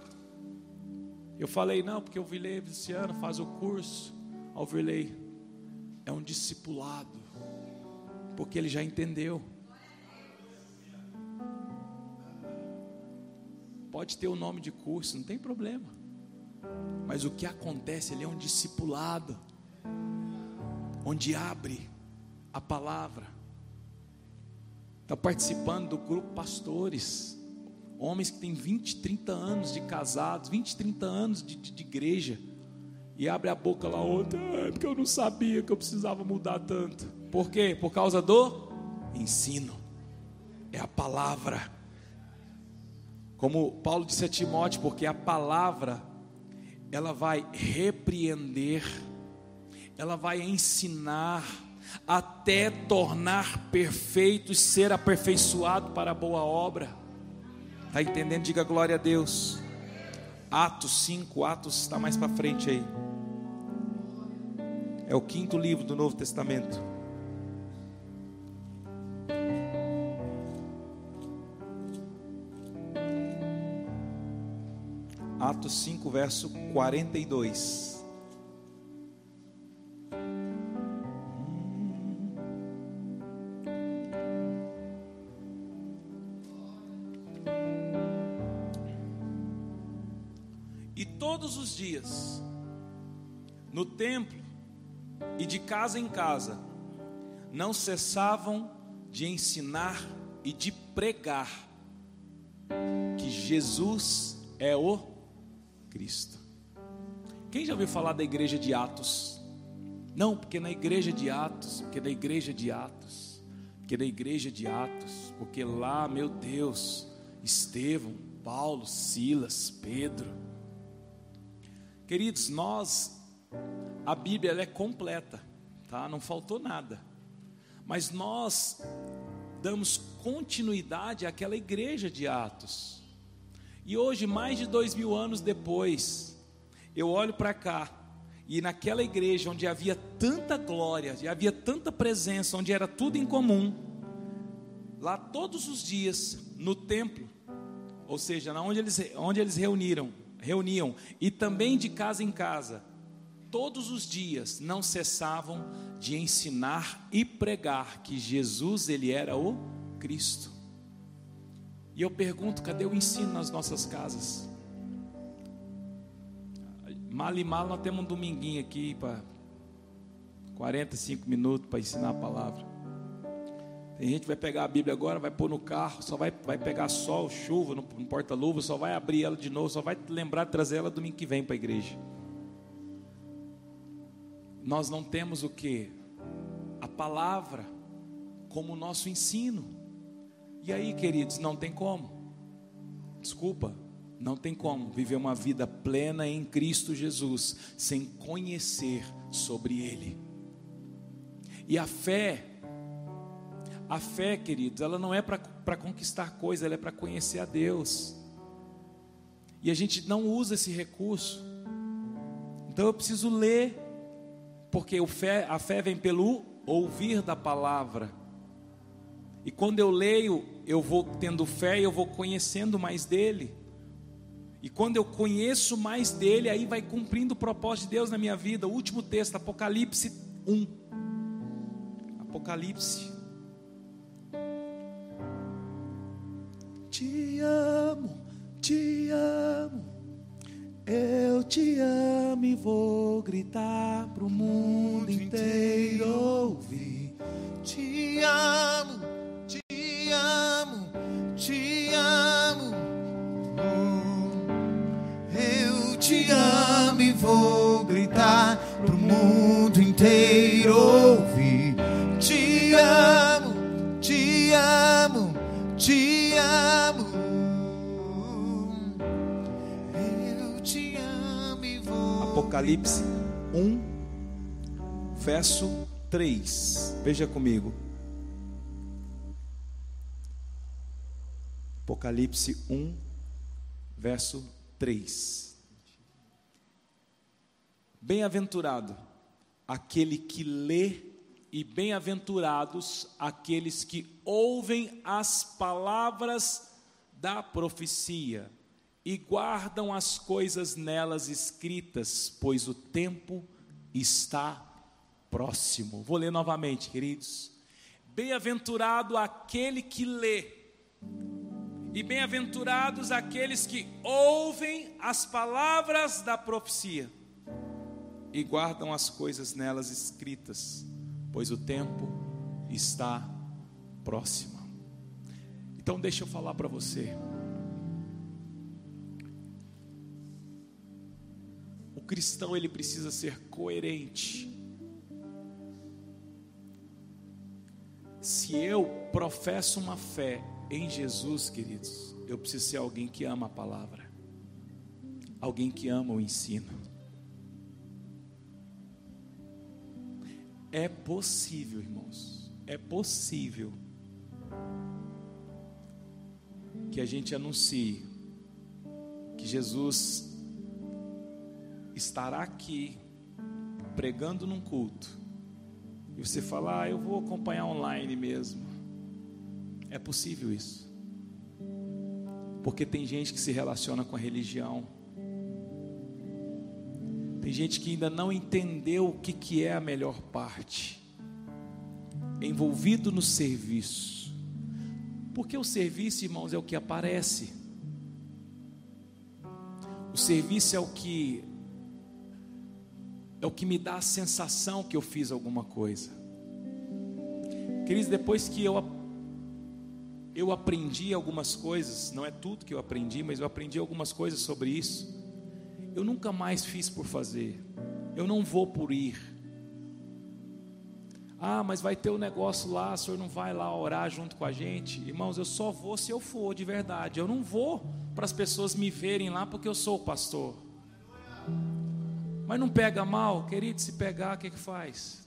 S1: Eu falei, não, porque o Vilei esse ano faz o curso. Ao Vilei, é um discipulado, porque ele já entendeu. Pode ter o nome de curso, não tem problema. Mas o que acontece, ele é um discipulado, onde abre a palavra. Está participando do grupo pastores. Homens que têm 20, 30 anos de casados, 20, 30 anos de, de, de igreja. E abre a boca lá outra, é porque eu não sabia que eu precisava mudar tanto. Por quê? Por causa do ensino. É a palavra. Como Paulo disse a Timóteo, porque a palavra ela vai repreender, ela vai ensinar até tornar perfeito e ser aperfeiçoado para a boa obra. Está entendendo? Diga glória a Deus. Atos 5, Atos está mais para frente aí. É o quinto livro do Novo Testamento. Atos 5, verso 42. E de casa em casa, não cessavam de ensinar e de pregar que Jesus é o Cristo. Quem já ouviu falar da igreja de Atos? Não, porque na igreja de Atos, porque na igreja de Atos, porque na igreja de Atos, porque lá, meu Deus, Estevão, Paulo, Silas, Pedro. Queridos, nós a Bíblia é completa, tá? Não faltou nada. Mas nós damos continuidade àquela igreja de Atos. E hoje, mais de dois mil anos depois, eu olho para cá e naquela igreja onde havia tanta glória, e havia tanta presença, onde era tudo em comum, lá todos os dias no templo, ou seja, onde eles, onde eles reuniram, reuniam, e também de casa em casa, todos os dias não cessavam de ensinar e pregar que Jesus ele era o Cristo. E eu pergunto, cadê o ensino nas nossas casas? Mal e mal nós temos um dominguinho aqui para 45 minutos para ensinar a palavra. Tem gente que vai pegar a Bíblia agora, vai pôr no carro, só vai, vai pegar sol, chuva, no, no porta-luva, só vai abrir ela de novo, só vai lembrar de trazer ela domingo que vem para a igreja nós não temos o que? A palavra como nosso ensino. E aí, queridos, não tem como. Desculpa, não tem como viver uma vida plena em Cristo Jesus sem conhecer sobre Ele. E a fé, a fé, queridos, ela não é para conquistar coisas, ela é para conhecer a Deus. E a gente não usa esse recurso. Então eu preciso ler porque fé, a fé vem pelo ouvir da palavra. E quando eu leio, eu vou tendo fé e eu vou conhecendo mais dele. E quando eu conheço mais dele, aí vai cumprindo o propósito de Deus na minha vida. O último texto, Apocalipse 1. Apocalipse. Te amo, te amo. Eu te amo e vou gritar pro mundo inteiro ouvir.
S2: Te amo, te amo, te amo. Eu te amo e vou gritar pro mundo inteiro ouvir. Te amo, te amo, te amo.
S1: Apocalipse 1, verso 3. Veja comigo. Apocalipse 1, verso 3. Bem-aventurado aquele que lê, e bem-aventurados aqueles que ouvem as palavras da profecia e guardam as coisas nelas escritas, pois o tempo está próximo. Vou ler novamente, queridos. Bem-aventurado aquele que lê, e bem-aventurados aqueles que ouvem as palavras da profecia e guardam as coisas nelas escritas, pois o tempo está próximo. Então, deixa eu falar para você. Cristão ele precisa ser coerente. Se eu professo uma fé em Jesus, queridos, eu preciso ser alguém que ama a palavra, alguém que ama o ensino. É possível, irmãos, é possível que a gente anuncie que Jesus estará aqui pregando num culto e você fala, ah, eu vou acompanhar online mesmo. É possível isso. Porque tem gente que se relaciona com a religião. Tem gente que ainda não entendeu o que, que é a melhor parte. Envolvido no serviço. Porque o serviço, irmãos, é o que aparece. O serviço é o que é o que me dá a sensação que eu fiz alguma coisa. Queridos, depois que eu, eu aprendi algumas coisas, não é tudo que eu aprendi, mas eu aprendi algumas coisas sobre isso, eu nunca mais fiz por fazer, eu não vou por ir. Ah, mas vai ter o um negócio lá, o senhor não vai lá orar junto com a gente? Irmãos, eu só vou se eu for de verdade. Eu não vou para as pessoas me verem lá porque eu sou o pastor. Mas não pega mal, querido, se pegar, o que, que faz?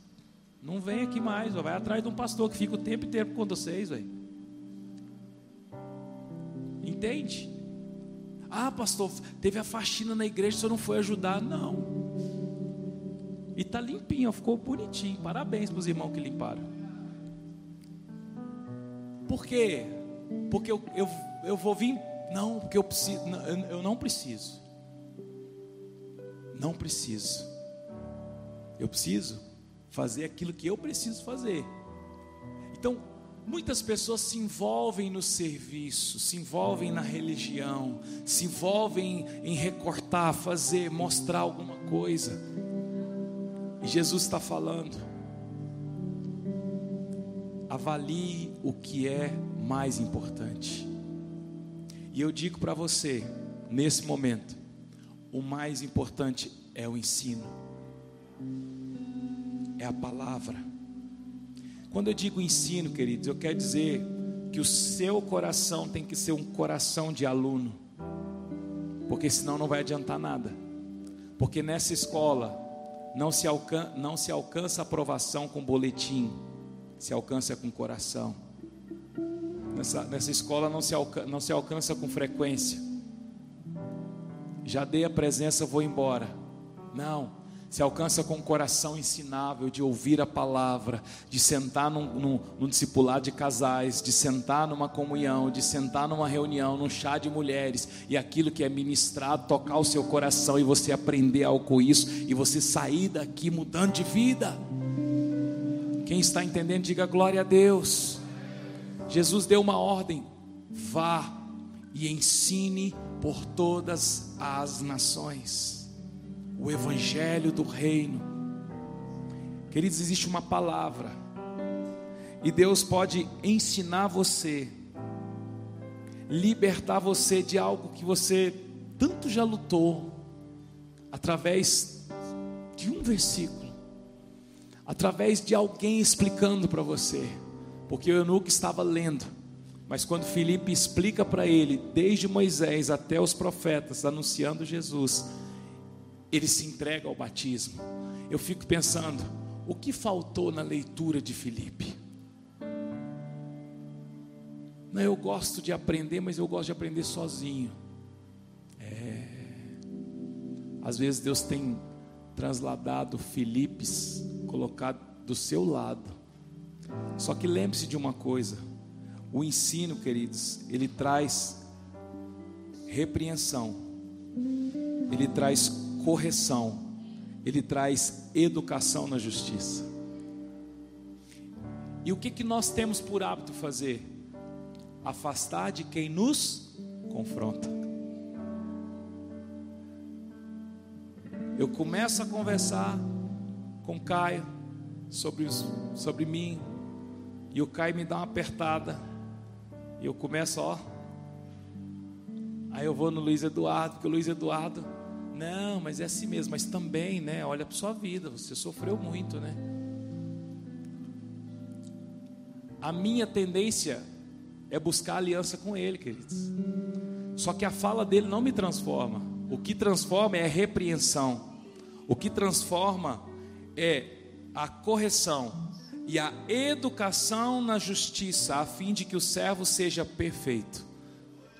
S1: Não vem aqui mais, vai atrás de um pastor que fica o tempo inteiro com vocês, véio. Entende? Ah, pastor, teve a faxina na igreja, senhor não foi ajudar. Não. E está limpinho, ficou bonitinho. Parabéns para os irmãos que limparam. Por quê? Porque eu, eu, eu vou vir. Não, porque eu preciso. Eu não preciso. Não preciso. Eu preciso fazer aquilo que eu preciso fazer. Então, muitas pessoas se envolvem no serviço, se envolvem na religião, se envolvem em recortar, fazer, mostrar alguma coisa. E Jesus está falando: avalie o que é mais importante. E eu digo para você, nesse momento, o mais importante é o ensino, é a palavra. Quando eu digo ensino, queridos, eu quero dizer que o seu coração tem que ser um coração de aluno, porque senão não vai adiantar nada. Porque nessa escola não se, alcan não se alcança aprovação com boletim, se alcança com coração. Nessa, nessa escola não se, não se alcança com frequência já dei a presença, vou embora. Não. Se alcança com um coração ensinável de ouvir a palavra, de sentar num, num, num de casais, de sentar numa comunhão, de sentar numa reunião, num chá de mulheres, e aquilo que é ministrado tocar o seu coração e você aprender algo com isso, e você sair daqui mudando de vida. Quem está entendendo, diga glória a Deus. Jesus deu uma ordem: vá e ensine por todas as nações. O evangelho do reino. Queridos, existe uma palavra. E Deus pode ensinar você, libertar você de algo que você tanto já lutou, através de um versículo, através de alguém explicando para você, porque o eunuco estava lendo, mas quando Filipe explica para ele, desde Moisés até os profetas, anunciando Jesus, ele se entrega ao batismo. Eu fico pensando, o que faltou na leitura de Filipe? Não, eu gosto de aprender, mas eu gosto de aprender sozinho. É. Às vezes Deus tem transladado Filipes, colocado do seu lado. Só que lembre-se de uma coisa: o ensino, queridos, ele traz repreensão, ele traz correção, ele traz educação na justiça. E o que, que nós temos por hábito fazer? Afastar de quem nos confronta. Eu começo a conversar com Caio sobre, sobre mim, e o Caio me dá uma apertada. E eu começo, ó. Aí eu vou no Luiz Eduardo, porque o Luiz Eduardo Não, mas é assim mesmo. Mas também, né? Olha para sua vida. Você sofreu muito, né? A minha tendência é buscar aliança com Ele, queridos. Só que a fala dele não me transforma. O que transforma é a repreensão. O que transforma é a correção e a educação na justiça, a fim de que o servo seja perfeito,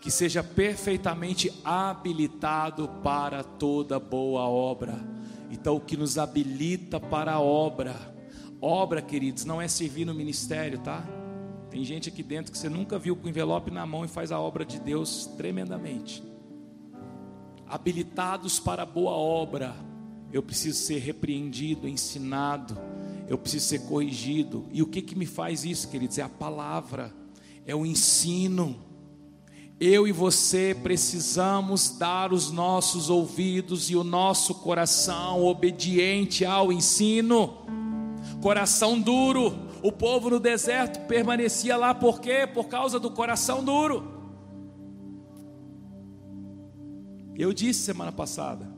S1: que seja perfeitamente habilitado para toda boa obra. Então, o que nos habilita para a obra, obra, queridos, não é servir no ministério, tá? Tem gente aqui dentro que você nunca viu com envelope na mão e faz a obra de Deus tremendamente. Habilitados para boa obra, eu preciso ser repreendido, ensinado eu preciso ser corrigido. E o que, que me faz isso, queridos? É a palavra, é o ensino. Eu e você precisamos dar os nossos ouvidos e o nosso coração obediente ao ensino. Coração duro, o povo no deserto permanecia lá por quê? Por causa do coração duro. Eu disse semana passada,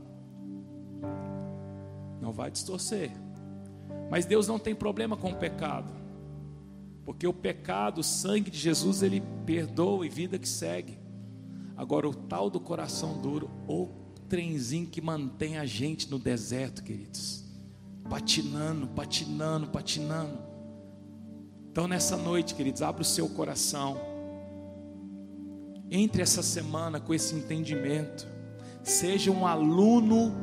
S1: não vai distorcer. Mas Deus não tem problema com o pecado. Porque o pecado, o sangue de Jesus, ele perdoa e vida que segue. Agora, o tal do coração duro, o trenzinho que mantém a gente no deserto, queridos. Patinando, patinando, patinando. Então, nessa noite, queridos, abre o seu coração. Entre essa semana com esse entendimento. Seja um aluno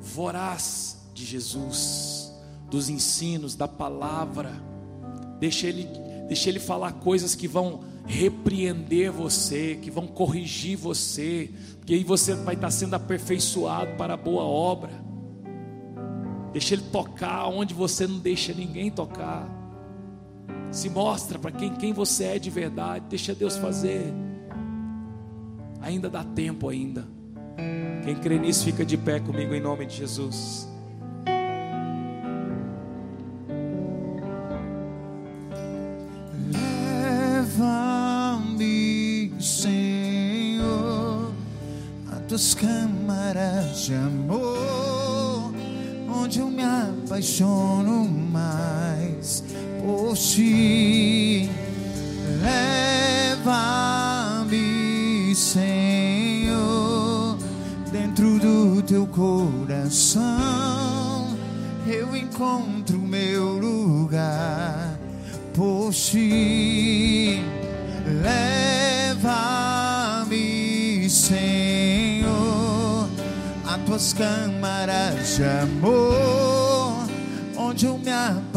S1: voraz de Jesus dos ensinos, da palavra. Deixa ele, deixa ele falar coisas que vão repreender você, que vão corrigir você, porque aí você vai estar sendo aperfeiçoado para a boa obra. Deixa ele tocar onde você não deixa ninguém tocar. Se mostra para quem, quem você é de verdade. Deixa Deus fazer. Ainda dá tempo ainda. Quem crê nisso fica de pé comigo em nome de Jesus.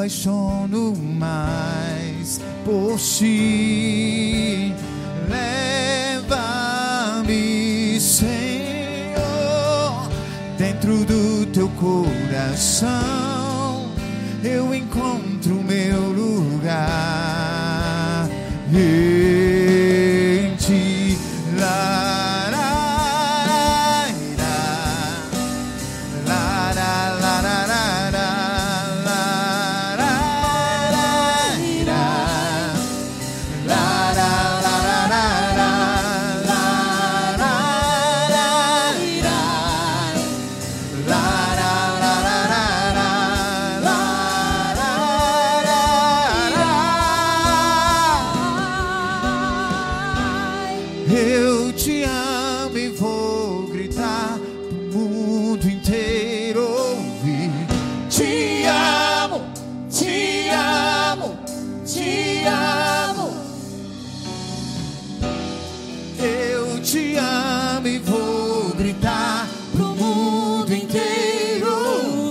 S2: Apaixono mais por ti.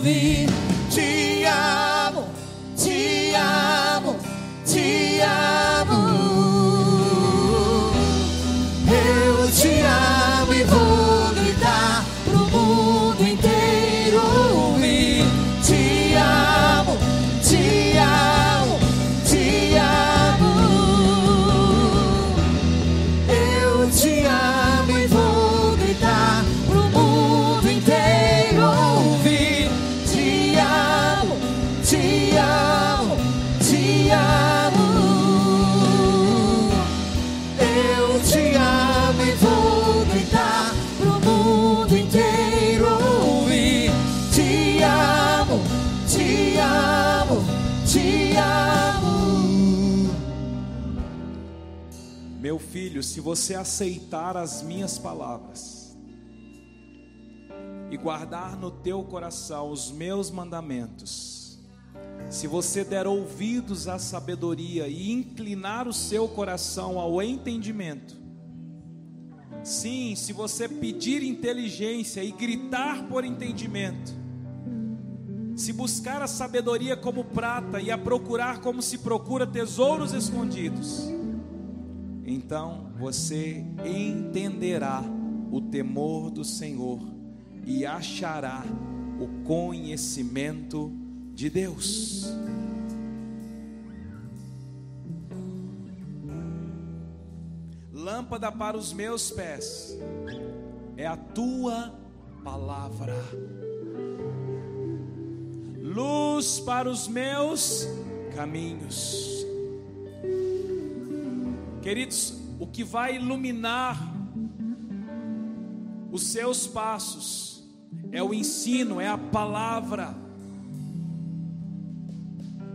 S1: thee. Se você aceitar as minhas palavras e guardar no teu coração os meus mandamentos, se você der ouvidos à sabedoria e inclinar o seu coração ao entendimento, sim, se você pedir inteligência e gritar por entendimento, se buscar a sabedoria como prata e a procurar como se procura tesouros escondidos, então você entenderá o temor do Senhor e achará o conhecimento de Deus. Lâmpada para os meus pés é a tua palavra luz para os meus caminhos. Queridos, o que vai iluminar os seus passos é o ensino, é a palavra.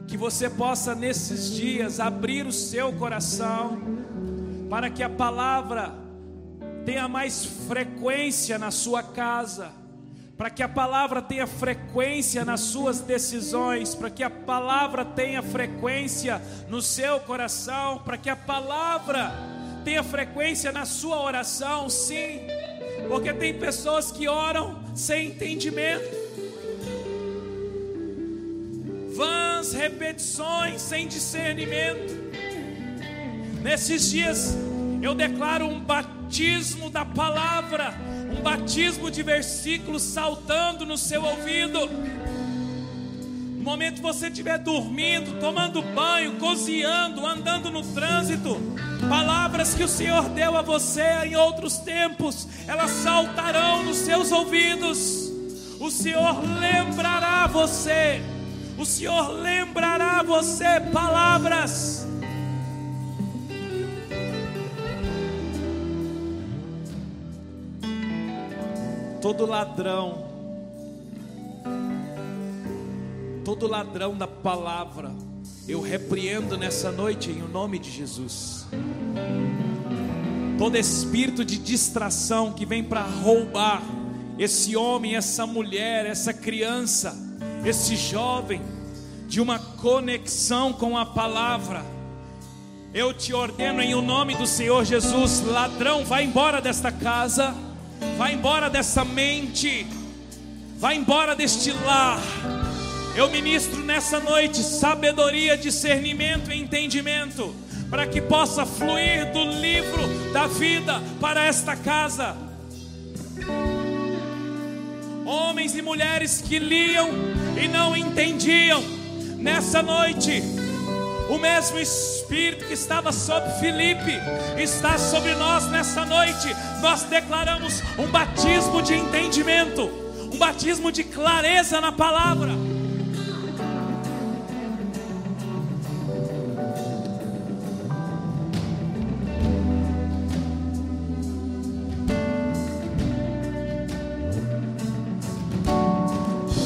S1: Que você possa nesses dias abrir o seu coração para que a palavra tenha mais frequência na sua casa para que a palavra tenha frequência nas suas decisões, para que a palavra tenha frequência no seu coração, para que a palavra tenha frequência na sua oração, sim, porque tem pessoas que oram sem entendimento, vãs repetições sem discernimento. Nesses dias eu declaro um batismo da palavra um batismo de versículos saltando no seu ouvido. No momento que você estiver dormindo, tomando banho, cozinhando, andando no trânsito, palavras que o Senhor deu a você em outros tempos, elas saltarão nos seus ouvidos. O Senhor lembrará você, o Senhor lembrará você palavras todo ladrão, todo ladrão da palavra, eu repreendo nessa noite em o nome de Jesus. Todo espírito de distração que vem para roubar esse homem, essa mulher, essa criança, esse jovem, de uma conexão com a palavra. Eu te ordeno em o nome do Senhor Jesus, ladrão, vai embora desta casa Vai embora dessa mente. Vai embora deste lar. Eu ministro nessa noite sabedoria, discernimento e entendimento, para que possa fluir do livro da vida para esta casa. Homens e mulheres que liam e não entendiam, nessa noite, o mesmo Espírito que estava sobre Filipe está sobre nós nessa noite. Nós declaramos um batismo de entendimento, um batismo de clareza na palavra.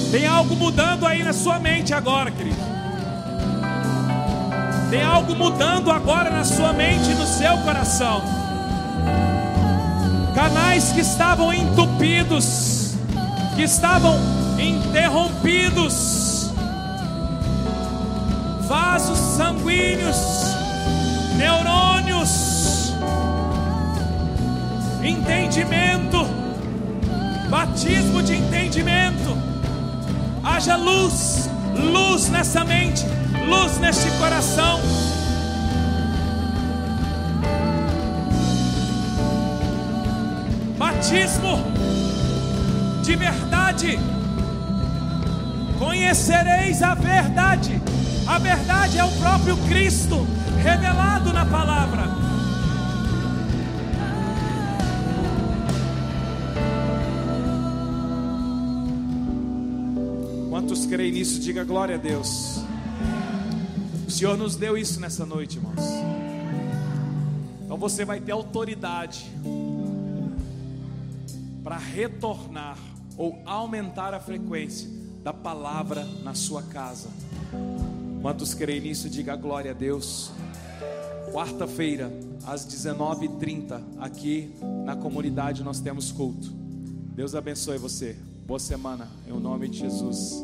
S1: Tem algo mudando aí na sua mente agora, querido. Tem algo mudando agora na sua mente e no seu coração. Canais que estavam entupidos, que estavam interrompidos, vasos sanguíneos, neurônios, entendimento, batismo de entendimento. Haja luz, luz nessa mente luz neste coração. Batismo de verdade. Conhecereis a verdade. A verdade é o próprio Cristo revelado na palavra. Quantos creem nisso? Diga glória a Deus. Senhor nos deu isso nessa noite, irmãos. Então você vai ter autoridade para retornar ou aumentar a frequência da palavra na sua casa. Quantos creem nisso, diga glória a Deus. Quarta-feira, às 19h30, aqui na comunidade nós temos culto. Deus abençoe você. Boa semana, em nome de Jesus.